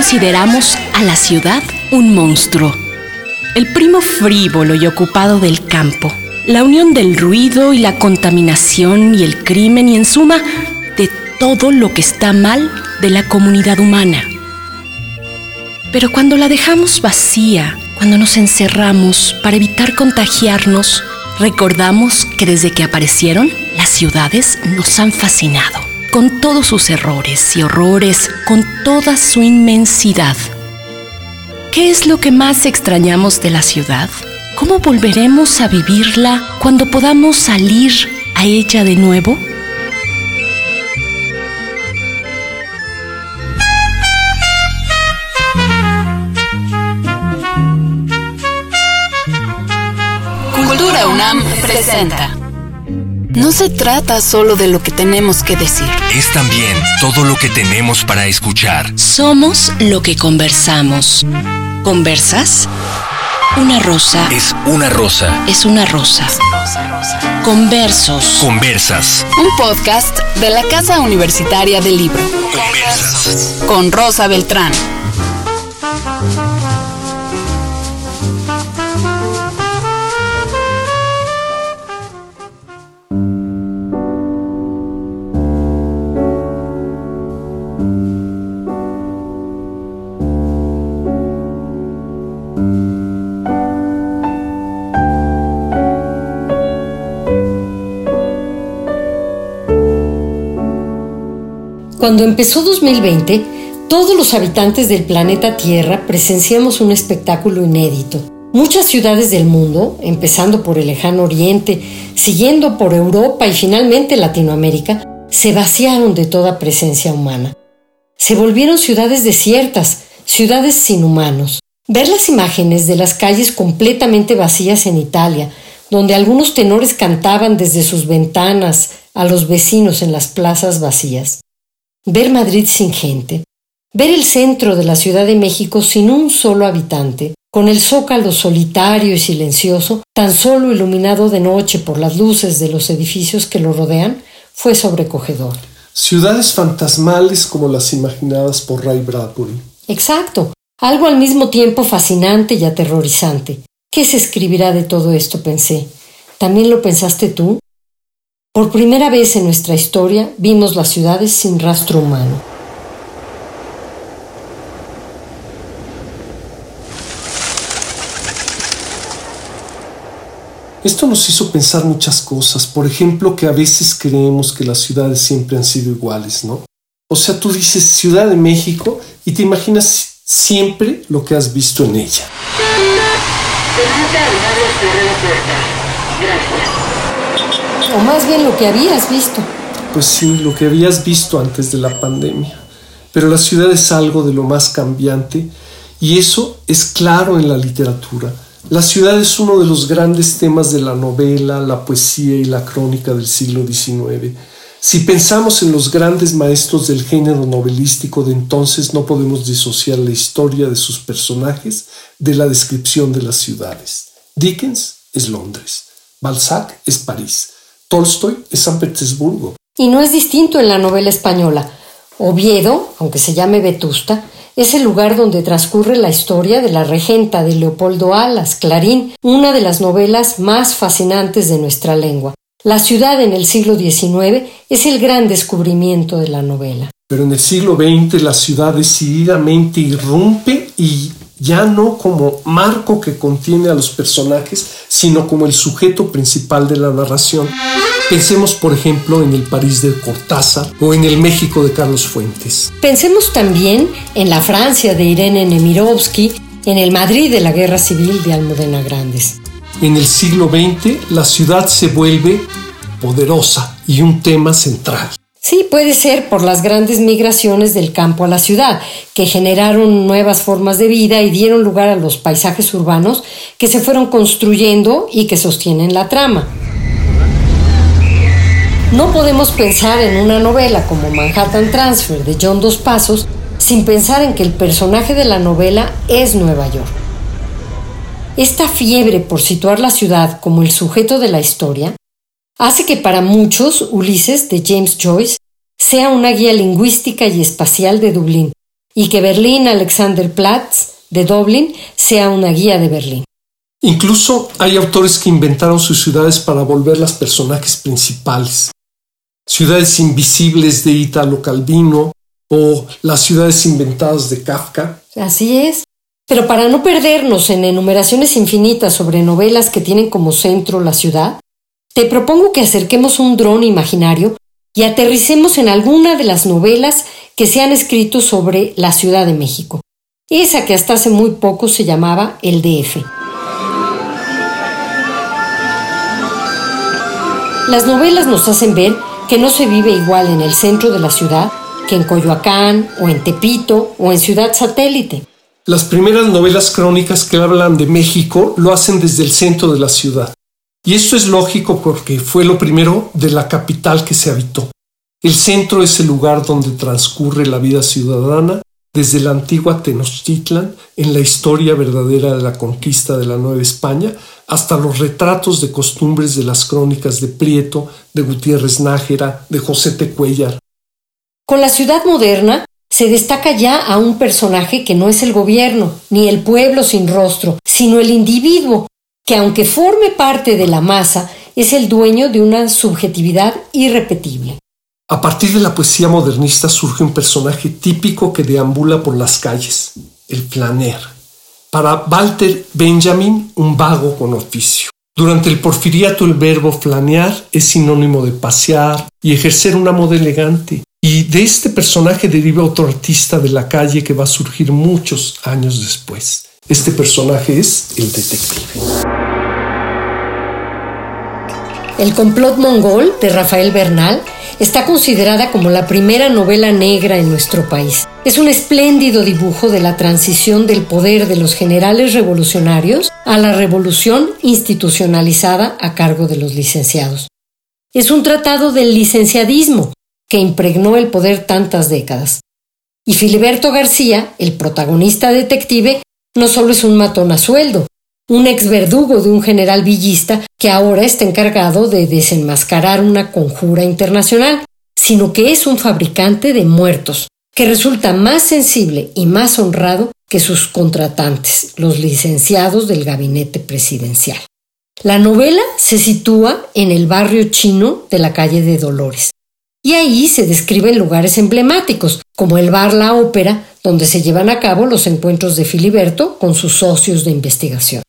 consideramos a la ciudad un monstruo, el primo frívolo y ocupado del campo, la unión del ruido y la contaminación y el crimen y en suma de todo lo que está mal de la comunidad humana. Pero cuando la dejamos vacía, cuando nos encerramos para evitar contagiarnos, recordamos que desde que aparecieron, las ciudades nos han fascinado con todos sus errores y horrores, con toda su inmensidad. ¿Qué es lo que más extrañamos de la ciudad? ¿Cómo volveremos a vivirla cuando podamos salir a ella de nuevo? Cultura UNAM presenta. No se trata solo de lo que tenemos que decir. Es también todo lo que tenemos para escuchar. Somos lo que conversamos. ¿Conversas? Una rosa Es una rosa. es una rosa. Conversos. Conversas. Un podcast de la Casa Universitaria del Libro. Conversas. Con Rosa Beltrán. Cuando empezó 2020, todos los habitantes del planeta Tierra presenciamos un espectáculo inédito. Muchas ciudades del mundo, empezando por el lejano oriente, siguiendo por Europa y finalmente Latinoamérica, se vaciaron de toda presencia humana. Se volvieron ciudades desiertas, ciudades sin humanos. Ver las imágenes de las calles completamente vacías en Italia, donde algunos tenores cantaban desde sus ventanas a los vecinos en las plazas vacías ver Madrid sin gente, ver el centro de la Ciudad de México sin un solo habitante, con el zócalo solitario y silencioso, tan solo iluminado de noche por las luces de los edificios que lo rodean, fue sobrecogedor. Ciudades fantasmales como las imaginadas por Ray Bradbury. Exacto, algo al mismo tiempo fascinante y aterrorizante. ¿Qué se escribirá de todo esto? pensé. ¿También lo pensaste tú? Por primera vez en nuestra historia vimos las ciudades sin rastro humano. Esto nos hizo pensar muchas cosas, por ejemplo que a veces creemos que las ciudades siempre han sido iguales, ¿no? O sea, tú dices Ciudad de México y te imaginas siempre lo que has visto en ella. O más bien lo que habías visto. Pues sí, lo que habías visto antes de la pandemia. Pero la ciudad es algo de lo más cambiante y eso es claro en la literatura. La ciudad es uno de los grandes temas de la novela, la poesía y la crónica del siglo XIX. Si pensamos en los grandes maestros del género novelístico de entonces, no podemos disociar la historia de sus personajes de la descripción de las ciudades. Dickens es Londres, Balzac es París, Tolstoy es San Petersburgo, Y no es distinto en la novela española. Oviedo, aunque se llame Vetusta, es el lugar donde transcurre la historia de la regenta de Leopoldo Alas, Clarín, una de las novelas más fascinantes de nuestra lengua. La ciudad en el siglo XIX es el gran descubrimiento de la novela. Pero en el siglo XX la ciudad decididamente irrumpe y ya no como marco que contiene a los personajes, sino como el sujeto principal de la narración. Pensemos, por ejemplo, en el París de Cortázar o en el México de Carlos Fuentes. Pensemos también en la Francia de Irene Nemirovsky, en el Madrid de la Guerra Civil de Almudena Grandes. En el siglo XX la ciudad se vuelve poderosa y un tema central. Sí, puede ser por las grandes migraciones del campo a la ciudad, que generaron nuevas formas de vida y dieron lugar a los paisajes urbanos que se fueron construyendo y que sostienen la trama. No podemos pensar en una novela como Manhattan Transfer de John Dos Pasos sin pensar en que el personaje de la novela es Nueva York. Esta fiebre por situar la ciudad como el sujeto de la historia hace que para muchos Ulises de James Joyce sea una guía lingüística y espacial de Dublín, y que Berlín Alexanderplatz de Dublín sea una guía de Berlín. Incluso hay autores que inventaron sus ciudades para volverlas personajes principales. Ciudades invisibles de Italo Calvino o las ciudades inventadas de Kafka. Así es. Pero para no perdernos en enumeraciones infinitas sobre novelas que tienen como centro la ciudad, te propongo que acerquemos un dron imaginario y aterricemos en alguna de las novelas que se han escrito sobre la Ciudad de México, esa que hasta hace muy poco se llamaba el DF. Las novelas nos hacen ver que no se vive igual en el centro de la ciudad que en Coyoacán o en Tepito o en Ciudad Satélite. Las primeras novelas crónicas que hablan de México lo hacen desde el centro de la ciudad. Y esto es lógico porque fue lo primero de la capital que se habitó. El centro es el lugar donde transcurre la vida ciudadana desde la antigua Tenochtitlan en la historia verdadera de la conquista de la Nueva España hasta los retratos de costumbres de las crónicas de Prieto, de Gutiérrez Nájera, de José Tecuellar. Con la ciudad moderna se destaca ya a un personaje que no es el gobierno, ni el pueblo sin rostro, sino el individuo, que aunque forme parte de la masa, es el dueño de una subjetividad irrepetible. A partir de la poesía modernista surge un personaje típico que deambula por las calles, el flaner. Para Walter Benjamin, un vago con oficio. Durante el porfiriato el verbo flanear es sinónimo de pasear y ejercer una moda elegante, y de este personaje deriva otro artista de la calle que va a surgir muchos años después. Este personaje es el detective. El complot mongol de Rafael Bernal está considerada como la primera novela negra en nuestro país. Es un espléndido dibujo de la transición del poder de los generales revolucionarios a la revolución institucionalizada a cargo de los licenciados. Es un tratado del licenciadismo, que impregnó el poder tantas décadas. Y Filiberto García, el protagonista detective, no solo es un matón a sueldo, un ex verdugo de un general villista que ahora está encargado de desenmascarar una conjura internacional, sino que es un fabricante de muertos, que resulta más sensible y más honrado que sus contratantes, los licenciados del gabinete presidencial. La novela se sitúa en el barrio chino de la calle de Dolores, y ahí se describen lugares emblemáticos, como el bar La Ópera, donde se llevan a cabo los encuentros de Filiberto con sus socios de investigación.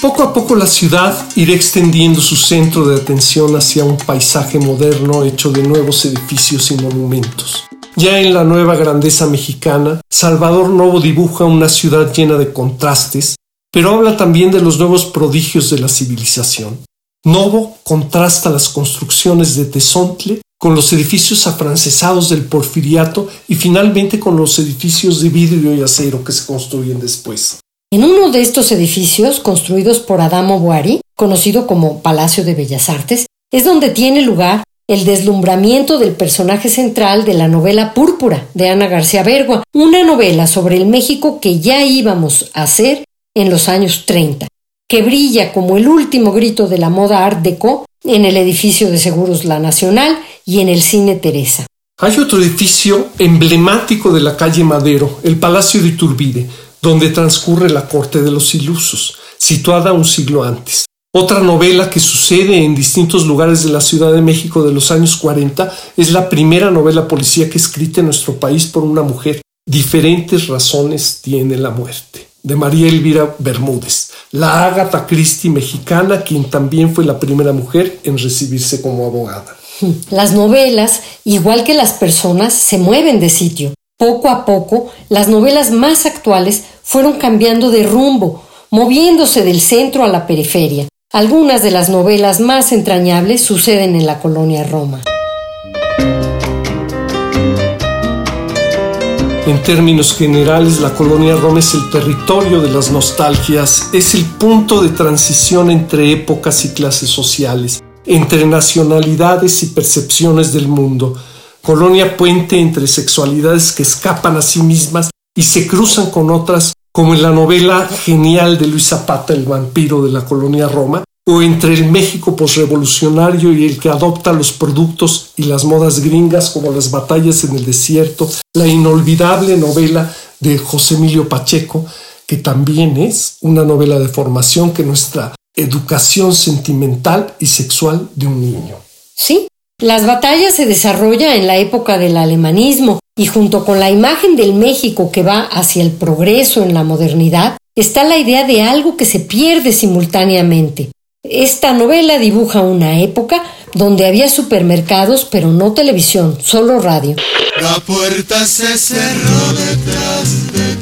Poco a poco la ciudad irá extendiendo su centro de atención hacia un paisaje moderno hecho de nuevos edificios y monumentos. Ya en la nueva grandeza mexicana, Salvador Novo dibuja una ciudad llena de contrastes, pero habla también de los nuevos prodigios de la civilización. Novo contrasta las construcciones de Tezontle con los edificios afrancesados del porfiriato y finalmente con los edificios de vidrio y acero que se construyen después. En uno de estos edificios, construidos por Adamo Boari, conocido como Palacio de Bellas Artes, es donde tiene lugar el deslumbramiento del personaje central de la novela Púrpura de Ana García Bergua, una novela sobre el México que ya íbamos a hacer en los años 30 que brilla como el último grito de la moda Art Deco en el edificio de Seguros La Nacional y en el Cine Teresa. Hay otro edificio emblemático de la calle Madero, el Palacio de Iturbide, donde transcurre la Corte de los Ilusos, situada un siglo antes. Otra novela que sucede en distintos lugares de la Ciudad de México de los años 40 es la primera novela policíaca escrita en nuestro país por una mujer. Diferentes razones tiene la muerte de María Elvira Bermúdez, la Agatha Christie mexicana, quien también fue la primera mujer en recibirse como abogada. Las novelas, igual que las personas, se mueven de sitio. Poco a poco, las novelas más actuales fueron cambiando de rumbo, moviéndose del centro a la periferia. Algunas de las novelas más entrañables suceden en la colonia Roma. En términos generales, la colonia Roma es el territorio de las nostalgias, es el punto de transición entre épocas y clases sociales, entre nacionalidades y percepciones del mundo. Colonia puente entre sexualidades que escapan a sí mismas y se cruzan con otras, como en la novela genial de Luis Zapata, El vampiro de la colonia Roma, o entre el México posrevolucionario y el que adopta los productos y las modas gringas como las batallas en el desierto, la inolvidable novela de José Emilio Pacheco, que también es una novela de formación que nuestra educación sentimental y sexual de un niño. Sí, las batallas se desarrolla en la época del alemanismo y junto con la imagen del México que va hacia el progreso en la modernidad, está la idea de algo que se pierde simultáneamente, esta novela dibuja una época donde había supermercados, pero no televisión, solo radio. La puerta se cerró detrás de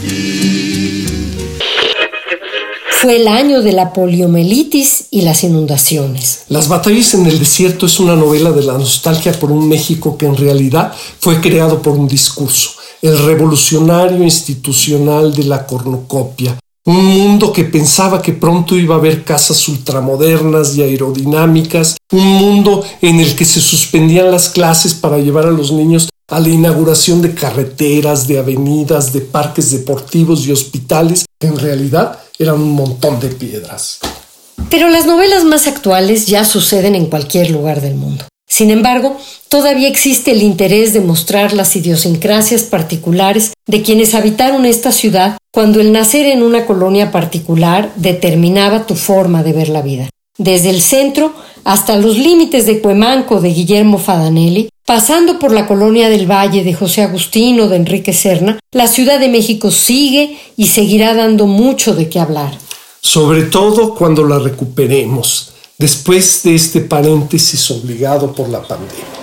Fue el año de la poliomielitis y las inundaciones. Las batallas en el desierto es una novela de la nostalgia por un México que en realidad fue creado por un discurso, el revolucionario institucional de la cornucopia, un mundo que pensaba que pronto iba a haber casas ultramodernas y aerodinámicas, un mundo en el que se suspendían las clases para llevar a los niños a la inauguración de carreteras, de avenidas, de parques deportivos y hospitales, que en realidad eran un montón de piedras. Pero las novelas más actuales ya suceden en cualquier lugar del mundo. Sin embargo, todavía existe el interés de mostrar las idiosincrasias particulares de quienes habitaron esta ciudad cuando el nacer en una colonia particular determinaba tu forma de ver la vida. Desde el centro hasta los límites de Cuemanco de Guillermo Fadanelli, pasando por la colonia del Valle de José Agustino de Enrique Serna, la Ciudad de México sigue y seguirá dando mucho de qué hablar. Sobre todo cuando la recuperemos después de este paréntesis obligado por la pandemia.